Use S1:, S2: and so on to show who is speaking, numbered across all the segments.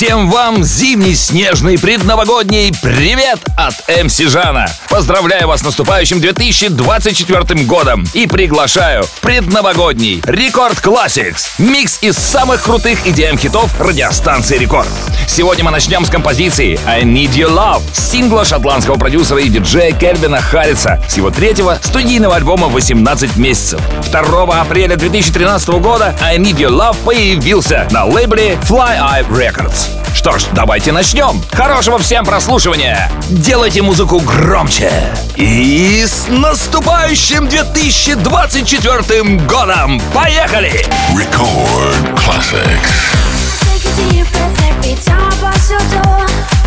S1: Всем вам зимний, снежный, предновогодний привет от MC Жана! Поздравляю вас с наступающим 2024 годом и приглашаю в предновогодний Record Classix, микс из самых крутых EDM хитов радиостанции Рекорд. Сегодня мы начнем с композиции «I Need Your Love» сингла шотландского продюсера и диджея Кельвина Харриса с его третьего студийного альбома «18 месяцев». 2 апреля 2013 года «I Need Your Love» появился на лейбле Fly Eye Records. Что ж, давайте начнем. Хорошего всем прослушивания. Делайте музыку громче. И с наступающим 2024 годом. Поехали!
S2: Record Classics.
S3: Take a deep breath every time I pass your door.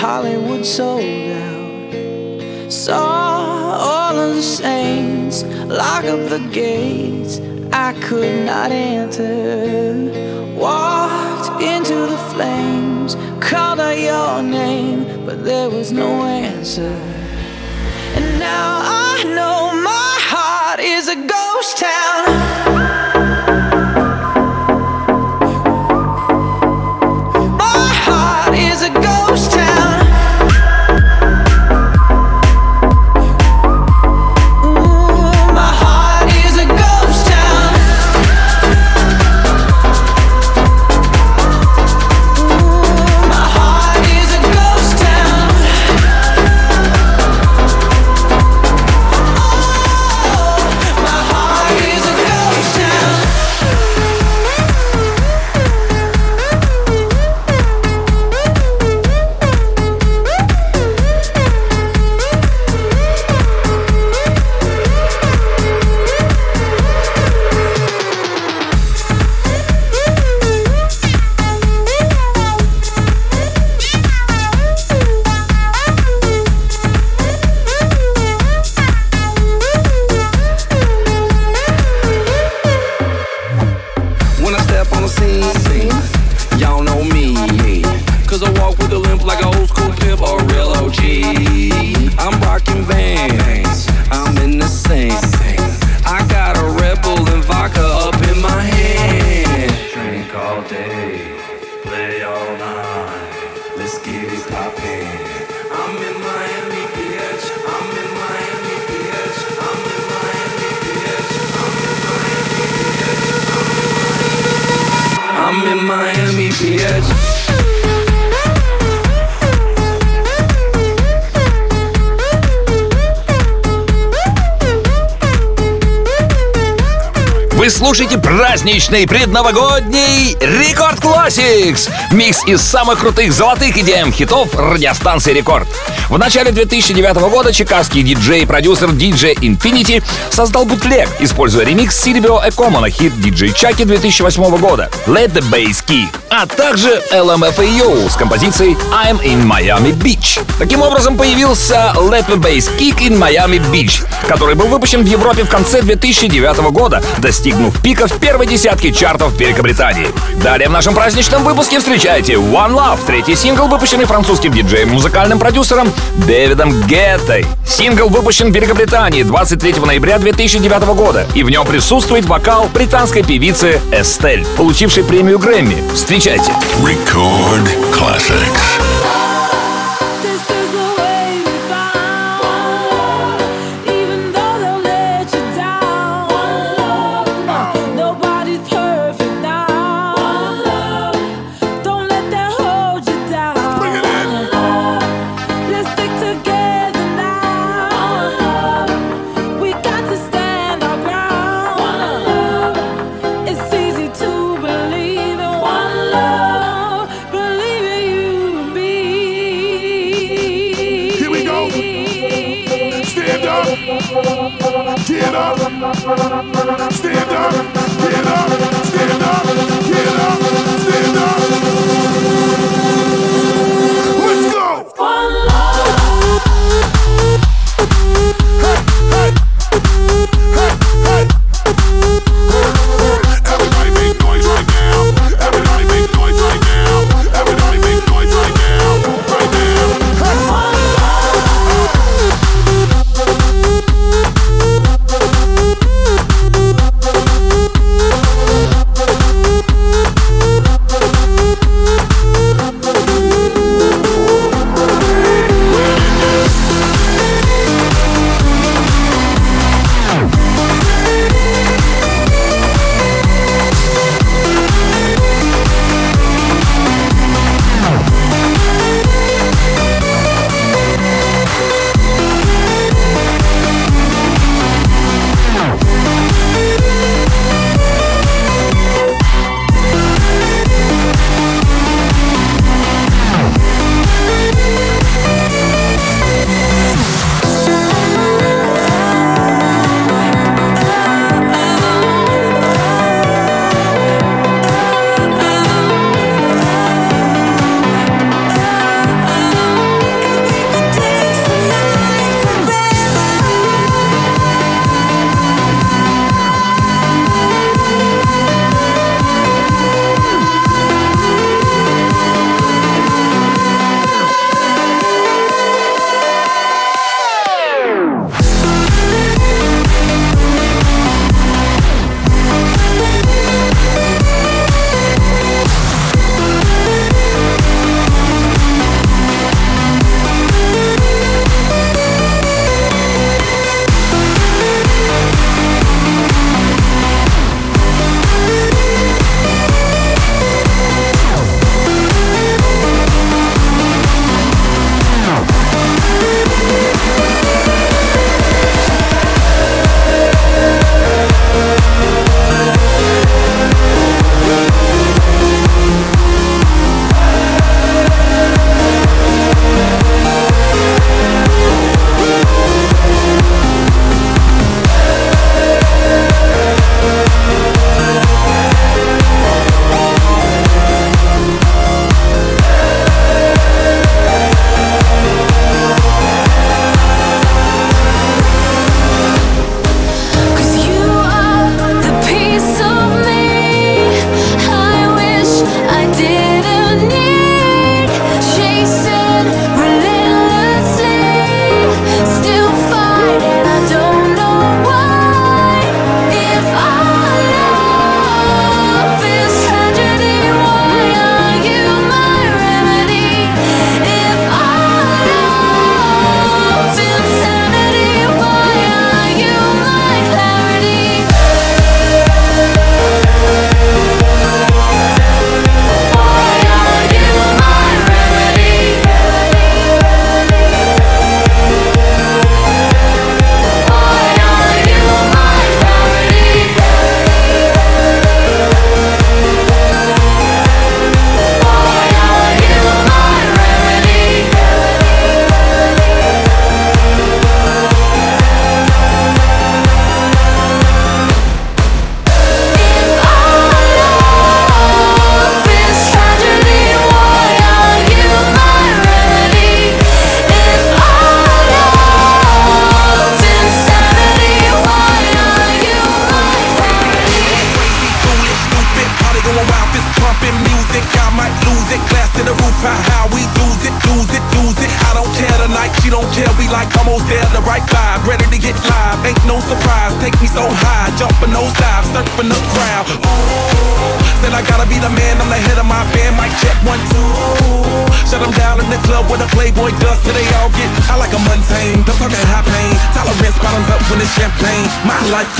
S3: Hollywood sold out. Saw all of the saints lock up the gates. I could not enter. Walked into the flames, called out your name, but there was no answer. And now I know my heart is a ghost town.
S1: Вы слушаете праздничный предновогодний Record Classix. Микс из самых крутых золотых EDM хитов радиостанции Рекорд. В начале 2009 года чикагский диджей и продюсер DJ Infinity создал бутлег, используя ремикс Сильвио Экомо на хит DJ Чаки 2008 года Let the Bass Kick, а также LMFAO с композицией I'm in Miami Beach. Таким образом появился Let the Bass Kick in Miami Beach, который был выпущен в Европе в конце 2009 года, достигнув пика в первой десятке чартов Великобритании. Далее в нашем праздничном выпуске встречайте One Love, третий сингл, выпущенный французским диджеем музыкальным продюсером Дэвидом Геттой. Сингл выпущен в Великобритании 23 ноября 2009 года, и в нем присутствует вокал британской певицы Эстель, получившей премию Грэмми. Встречайте.
S4: Record classics.
S3: Stand
S5: up. Stand up.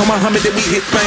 S6: Muhammad and we hit
S7: back.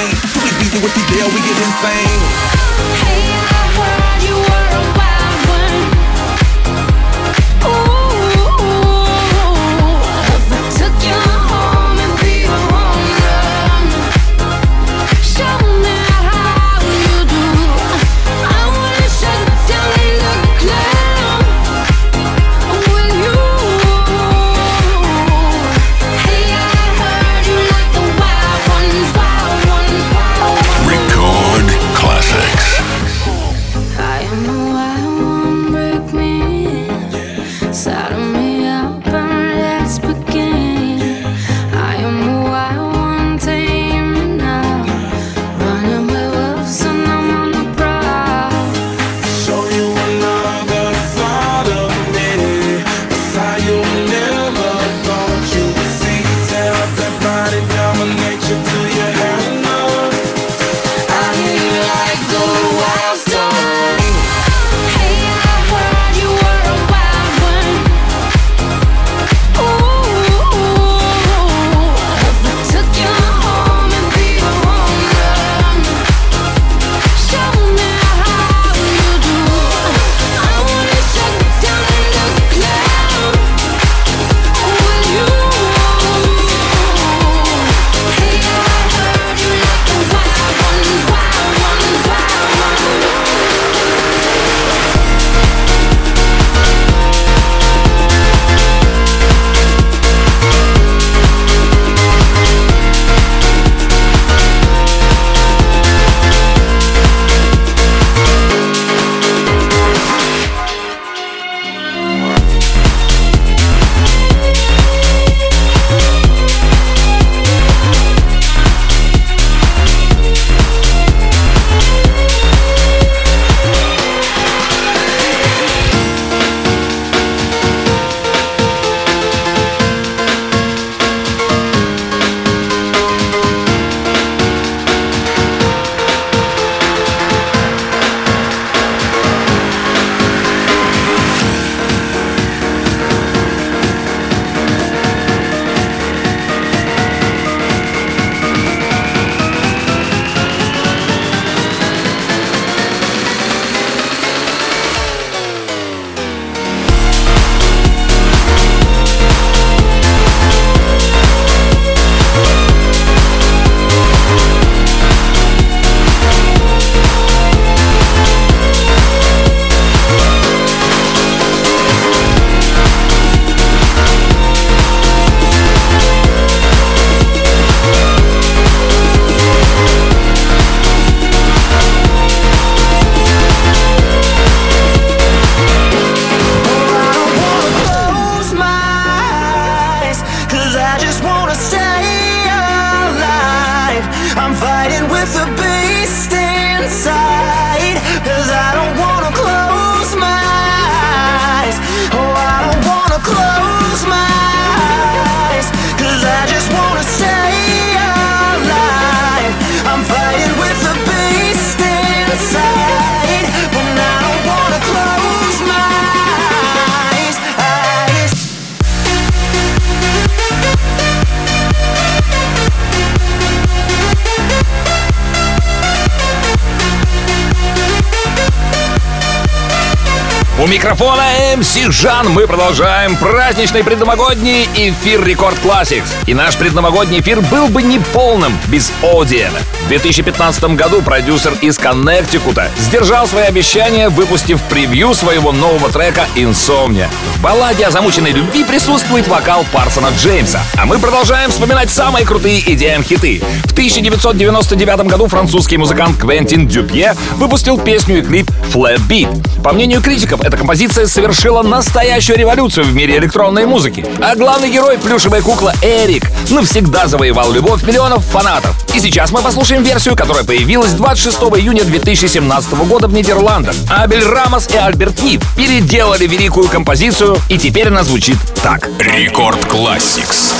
S7: микрофона МС Жан. Мы продолжаем праздничный предновогодний эфир Рекорд Classics. И наш предновогодний эфир был бы неполным без Одиэна. В 2015 году продюсер из Коннектикута сдержал свои обещания, выпустив превью своего нового трека «Инсомния». В балладе о замученной любви присутствует вокал Парсона Джеймса. А мы продолжаем вспоминать самые крутые идеи хиты. В 1999 году французский музыкант Квентин Дюпье выпустил песню и клип «Flat Beat». По мнению критиков,
S1: эта композиция совершила настоящую революцию в мире электронной музыки. А главный герой — плюшевая кукла Эрик — навсегда завоевал любовь миллионов фанатов. И сейчас мы послушаем версию, которая появилась 26 июня 2017 года в Нидерландах. Абель Рамос и Альберт Нив переделали великую композицию, и теперь она звучит так.
S8: Record Classix.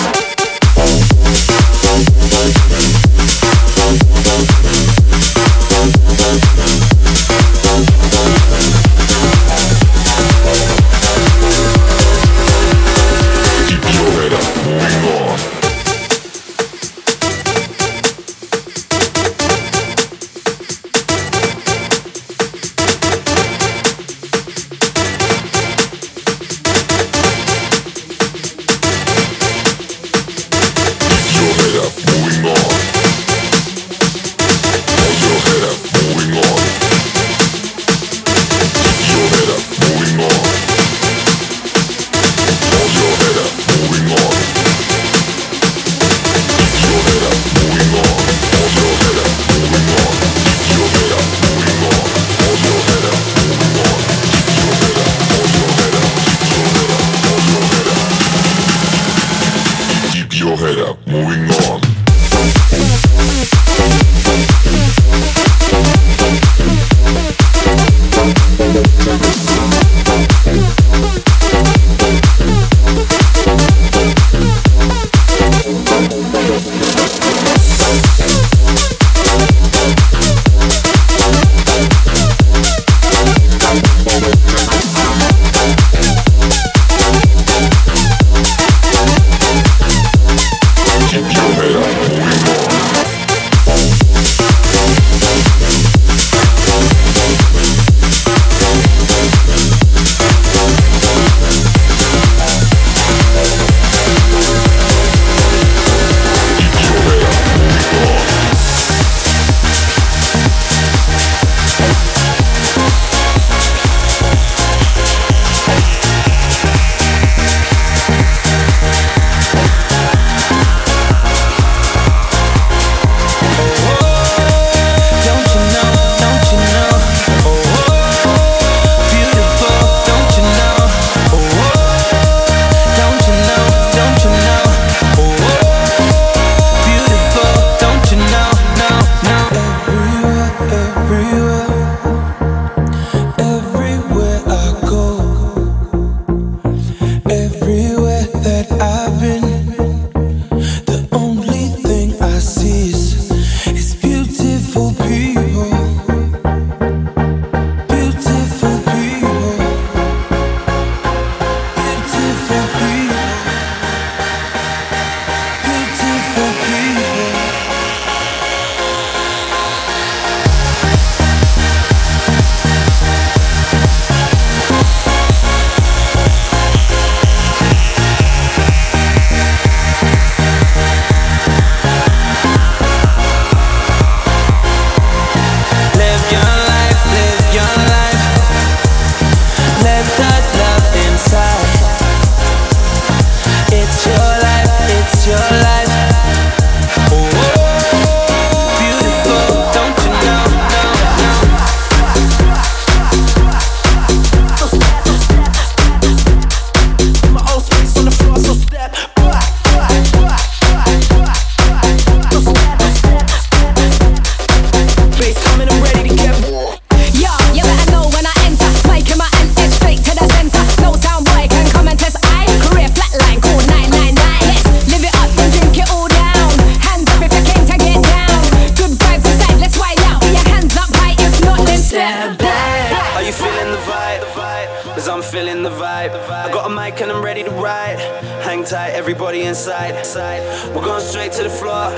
S8: hang tight, everybody inside. Side. We're going straight to the floor.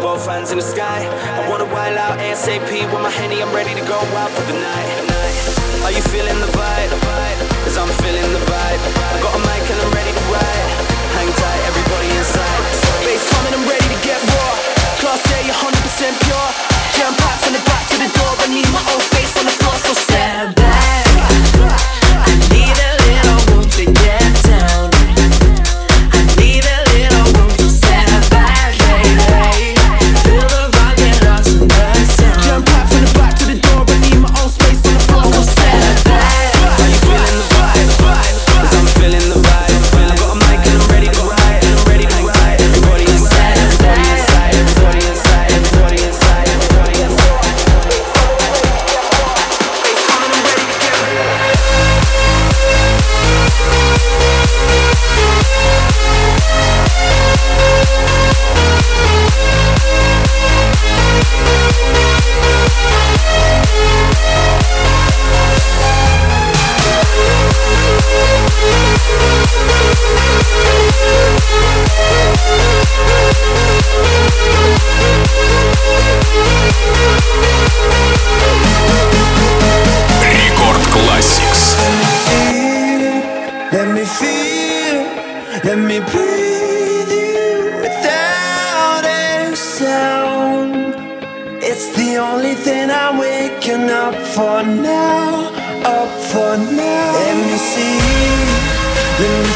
S8: Both hands in the sky. I wanna wild out ASAP with my henny. I'm ready to go out for the night. Are you feeling the vibe? Cause I'm feeling the vibe. I got a mic and I'm ready to ride. Hang tight, everybody inside. Bass coming, I'm ready to get raw. Class A, 100% pure. Jam packed from the back to the door. I need my own.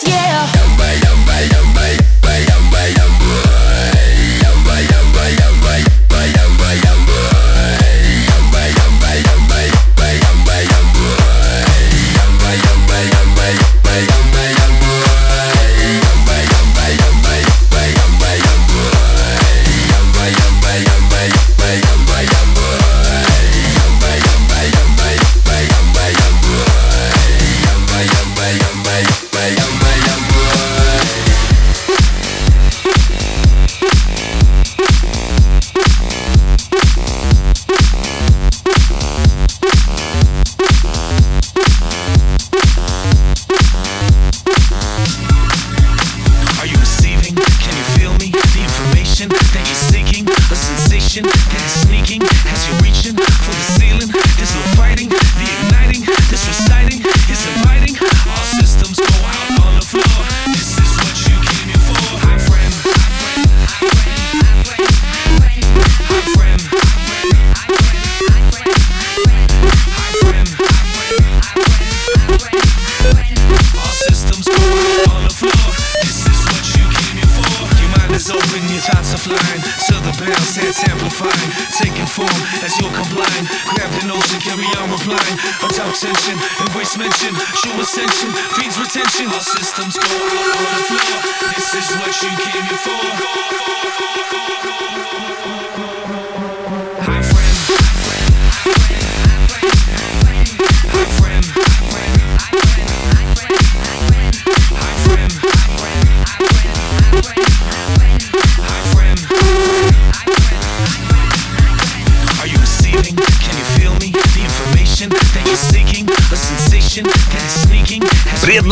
S9: yeah.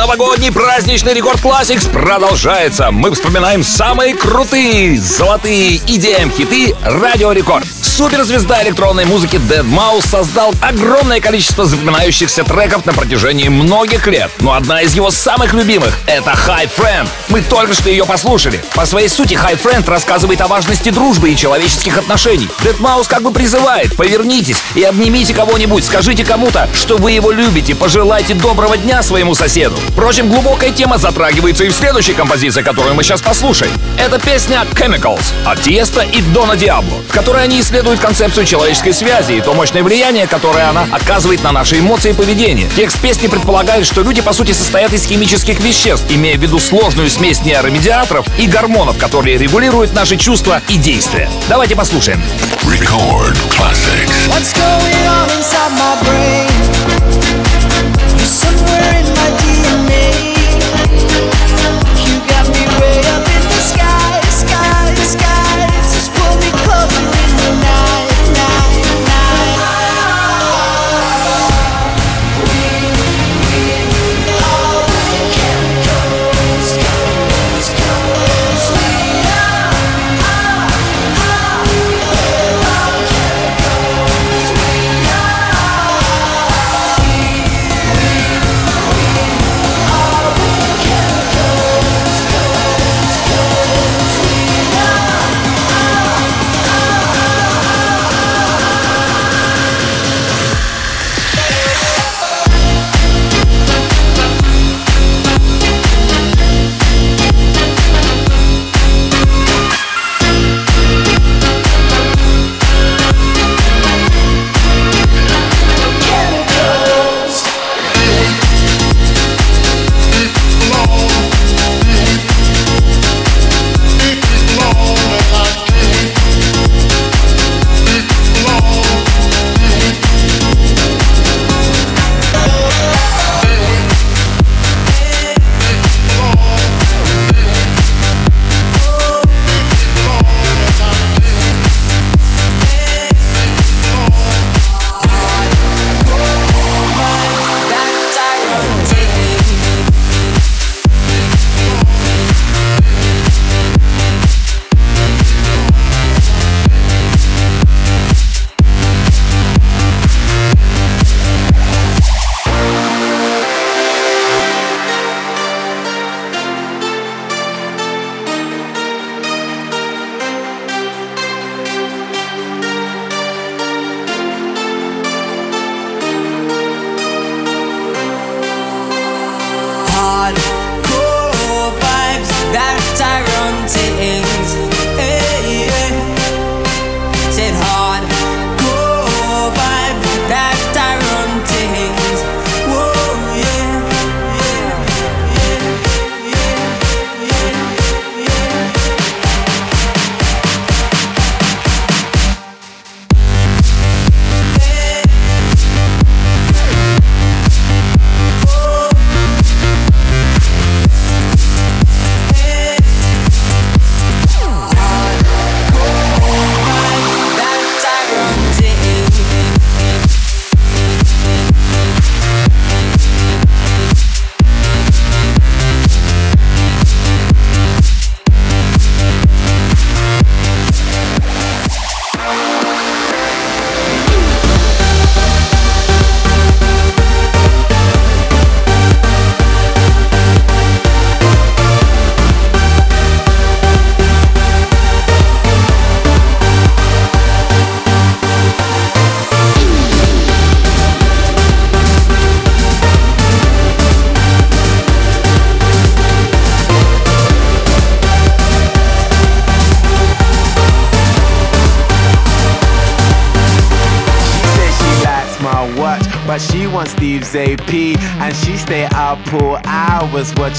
S1: новогодний праздничный Record Classix продолжается. Мы вспоминаем самые крутые золотые EDM хиты Радио Рекорд суперзвезда электронной музыки Deadmau5 создал огромное количество запоминающихся треков на протяжении многих лет. Но одна из его самых любимых — это Hi Friend. Мы только что ее послушали. По своей сути, Hi Friend рассказывает о важности дружбы и человеческих отношений. Deadmau5 как бы призывает, повернитесь и обнимите кого-нибудь, скажите кому-то, что вы его любите, пожелайте доброго дня своему соседу. Впрочем, глубокая тема затрагивается и в следующей композиции, которую мы сейчас послушаем. Это песня Chemicals от Тиеста и Дона Диабло, в которой они исследуют концепцию человеческой связи и то мощное влияние, которое она оказывает на наши эмоции и поведение. Текст песни предполагает, что люди по сути состоят из химических веществ, имея в виду сложную смесь нейромедиаторов и гормонов, которые регулируют наши чувства и действия. Давайте послушаем.
S2: Record classics.
S10: What's going on inside my brain?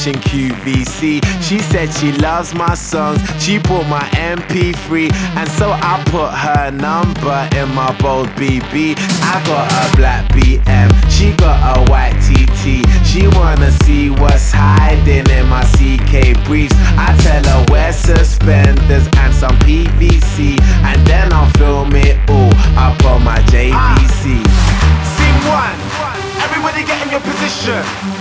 S11: Watching QVC. She said she loves my songs, she bought my MP3. And so I put her number in my bold BB. I got a black BM, she got a white TT. She wanna see what's hiding in my CK briefs. I tell her wear suspenders and some PVC. And then I'll film it all up on my JVC. Ah. Scene one, everybody get in your position.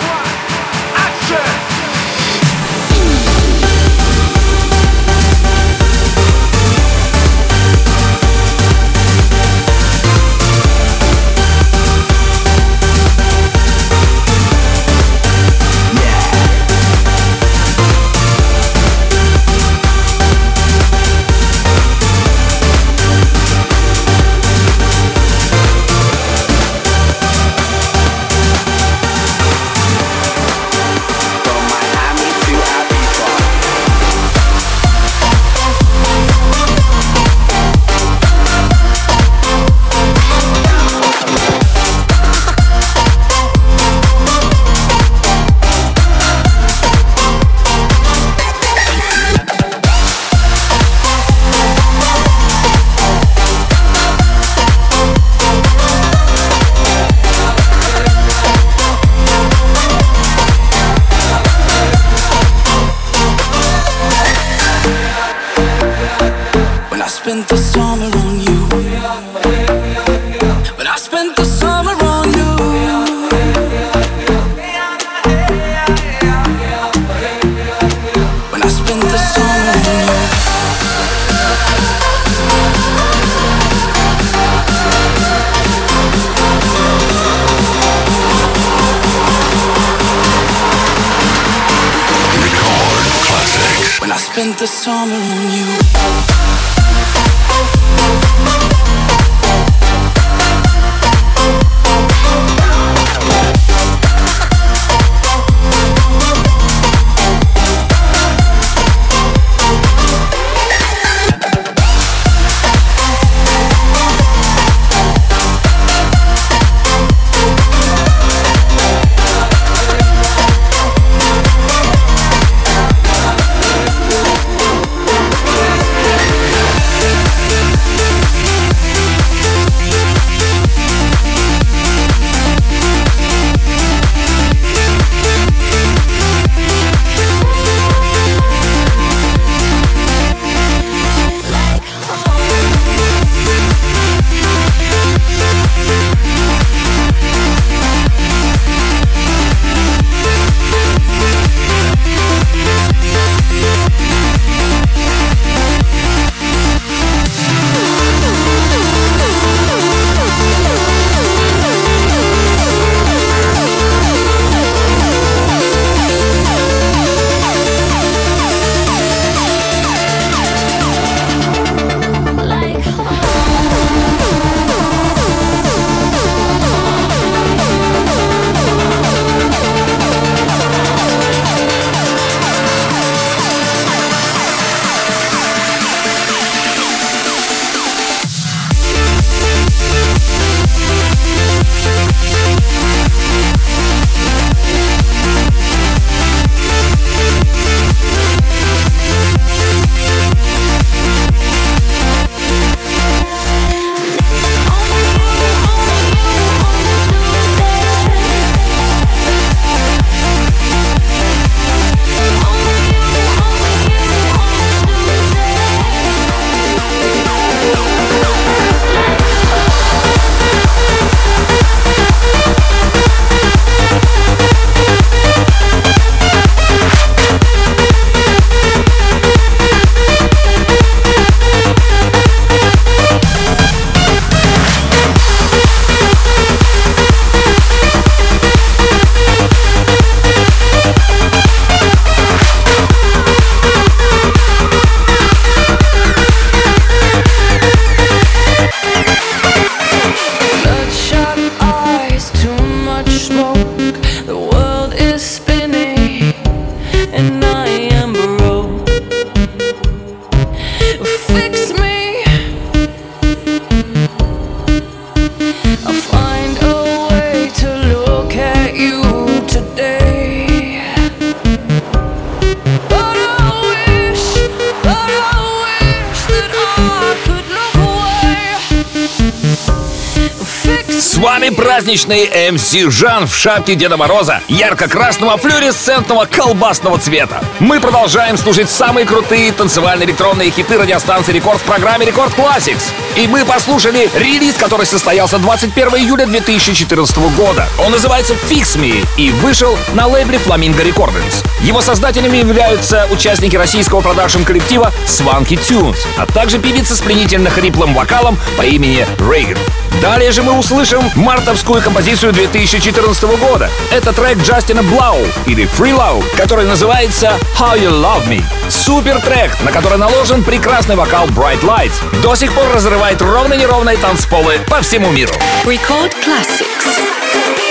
S1: праздничный MC Жан в шапке Деда Мороза ярко-красного флюоресцентного колбасного цвета. Мы продолжаем слушать самые крутые танцевальные электронные хиты радиостанции Рекорд в программе Record Classix. И мы послушали релиз, который состоялся 21 июля 2014 года. Он называется Fix Me и вышел на лейбле Flamingo Recordings. Его создателями являются участники российского продакшн-коллектива Swanky Tunes, а также певица с пленительно хриплым вокалом по имени Raign. Далее же мы услышим мартовскую композицию 2014 года. Это трек Джастина Блау или Free Love, который называется How You Love Me. Супер трек, на который наложен прекрасный вокал Bright Lights. До сих пор разрывает ровно-неровные танцполы по всему миру.
S7: Record classics.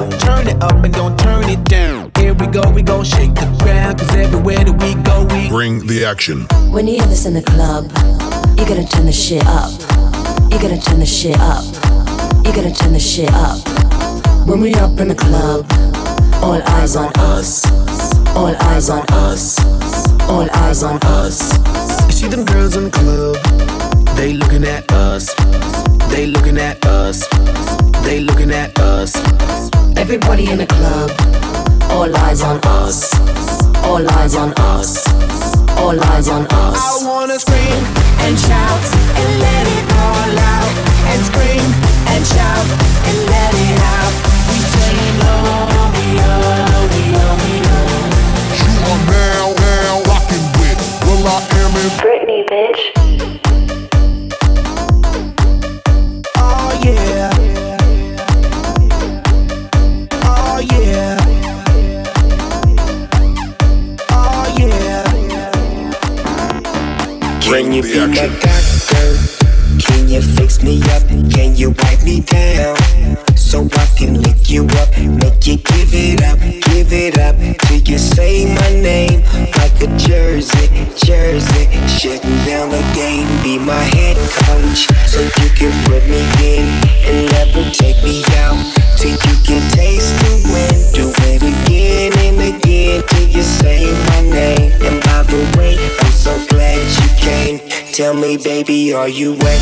S10: Hey, yo. Turn it up and don't turn it down. Here we go, we gon' shake the ground. Cause everywhere that we go, we
S2: Bring the action.
S12: When you hear this in the club, you gotta turn the shit up. You gotta turn the shit up. You gotta turn the shit up. When we up in the club, all eyes on us. All eyes on us. All eyes on us.
S10: See them girls in the club, they looking at us. They looking at us. They looking at us.
S12: Everybody in the club, all eyes on us. All eyes on us. All eyes on us.
S10: I wanna scream and shout and let it all out. And scream and shout and let it out. We saying oh, we oh, we oh, we oh.
S2: You are now, now rocking with Will I Am in
S3: Britney, bitch.
S2: Bring
S13: you be my doctor? Can you fix me up? Can you wipe me down? So I can lick you up, make you give it up, give it up till you say my name like a jersey, jersey. Shutting down the game, be my head coach, so Tell me, baby, are you wet?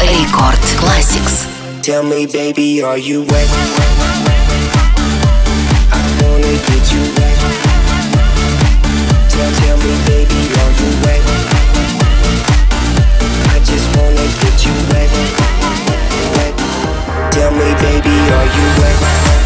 S12: Record Classics.
S13: Tell me, baby, are you wet? I wanna get you wet. Tell, tell me, baby, are you wet? I just wanna get you wet. Tell me, baby, are you wet?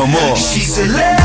S6: for more.
S10: She
S1: said,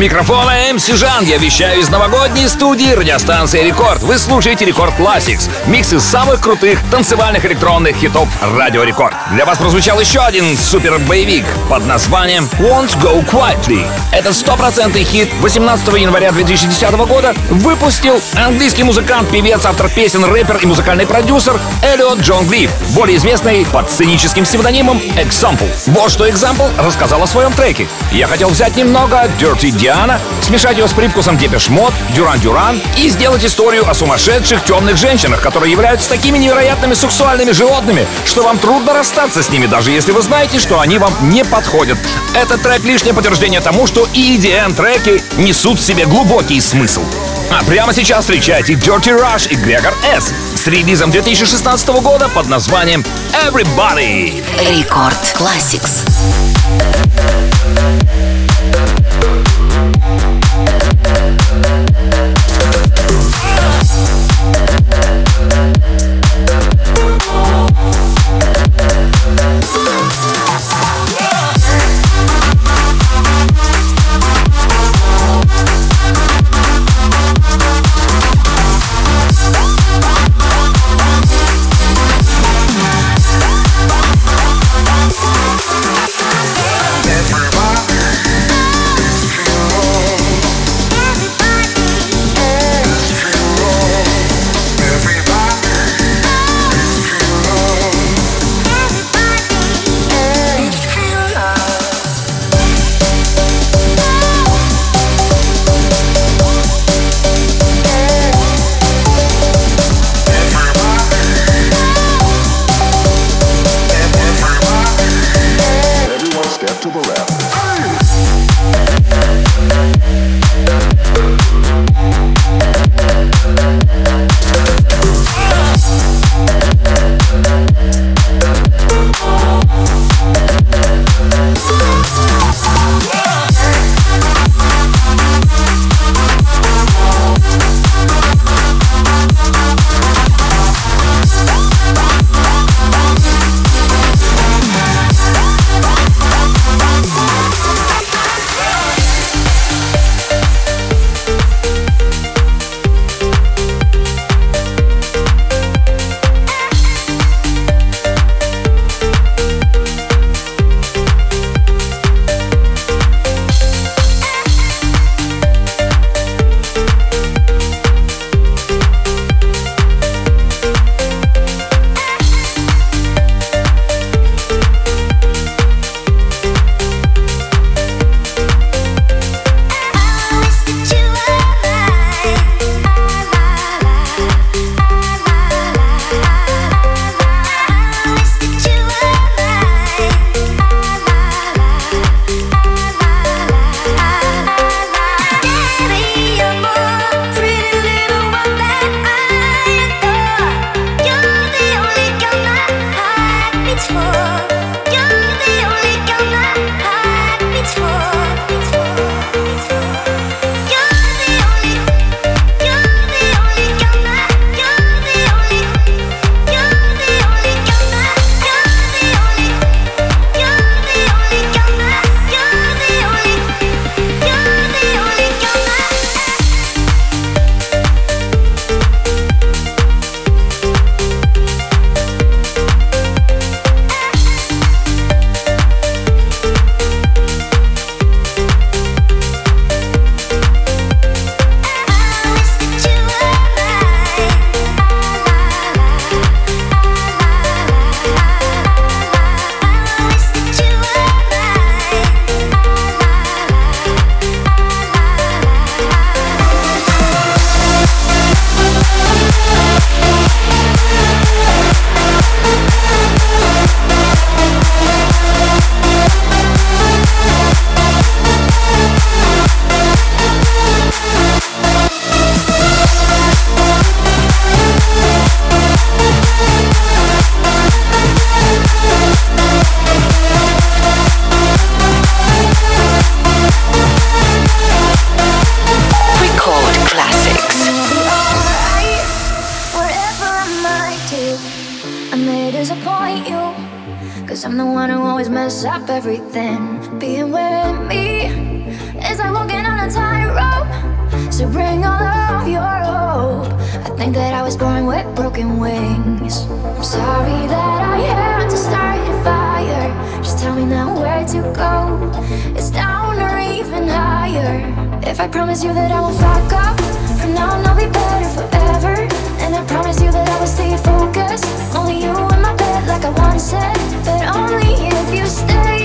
S1: микрофона MC Жан. Я вещаю из новогодней студии радиостанции Рекорд. Вы слушаете Record Classix. Микс из самых крутых танцевальных электронных хитов Радио Рекорд. Для вас прозвучал еще один супер-боевик под названием Won't Go Quietly. Это стопроцентный хит 18 января 2010 года выпустил английский музыкант, певец, автор песен, рэпер и музыкальный продюсер Эллиот Джон Глив, более известный под сценическим псевдонимом Example. Вот что Example рассказал о своем треке. Я хотел взять немного Dirty Diana, смешать ее с привкусом Depeche Mode, Duran Duran и сделать историю о сумасшедших темных женщинах, которые являются такими невероятными сексуальными животными, что вам трудно расстаться с ними, даже если вы знаете, что они вам не подходят. Этот трек лишнее подтверждение тому, что и EDM треки несут в себе глубокий смысл. А прямо сейчас встречайте Dirty Rush и Gregor Es с релизом 2016 года под названием Everybody.
S12: Рекорд Classics.
S7: It's more. You're the only girl I stay focused. Only you in my bed, like I once said. But only if you stay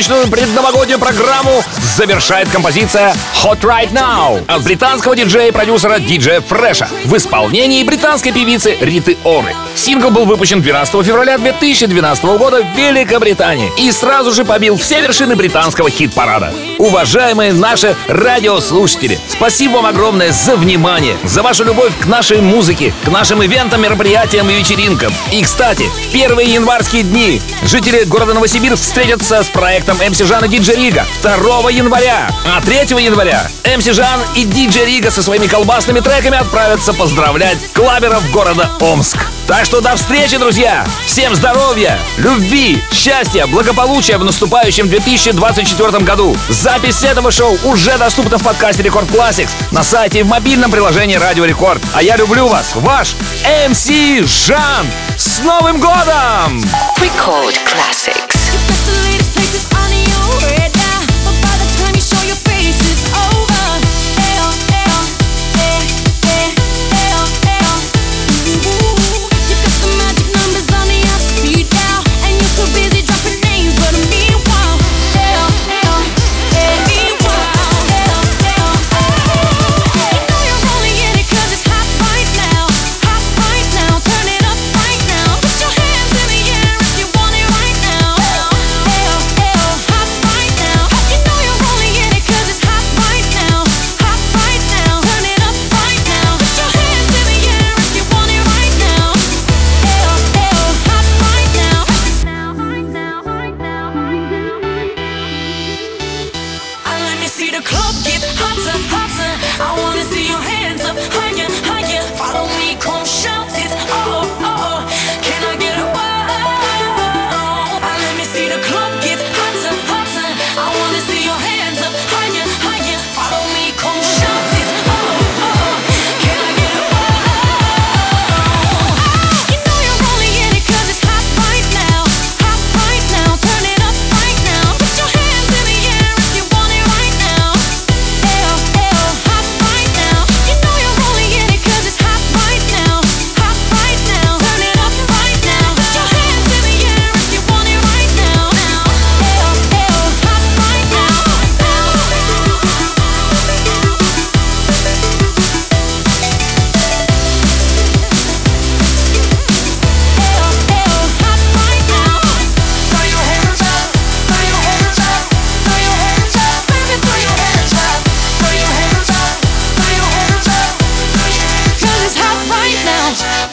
S1: праздничную предновогоднюю программу завершает композиция Hot Right Now от британского диджея и продюсера диджея Фреша в исполнении британской певицы Риты Оры. Сингл был выпущен 12 февраля 2012 года в Великобритании и сразу же побил все вершины британского хит-парада. Уважаемые наши радиослушатели, спасибо вам огромное за внимание, за вашу любовь к нашей музыке, к нашим ивентам, мероприятиям и вечеринкам. И, кстати, в первые январские дни жители города Новосибирск встретятся с проектом MC Жан и Диджей Рига 2 января. А 3 января MC Жан и Диджей Рига со своими колбасными треками отправятся поздравлять клаберов города Омск. Так что до встречи, друзья! Всем здоровья, любви, счастья, благополучия в наступающем 2024 году. Запись этого шоу уже доступна в подкасте Рекорд Classics на сайте и в мобильном приложении Радио Рекорд. А я люблю вас, ваш МС Жан. С Новым годом!
S4: Record Classics.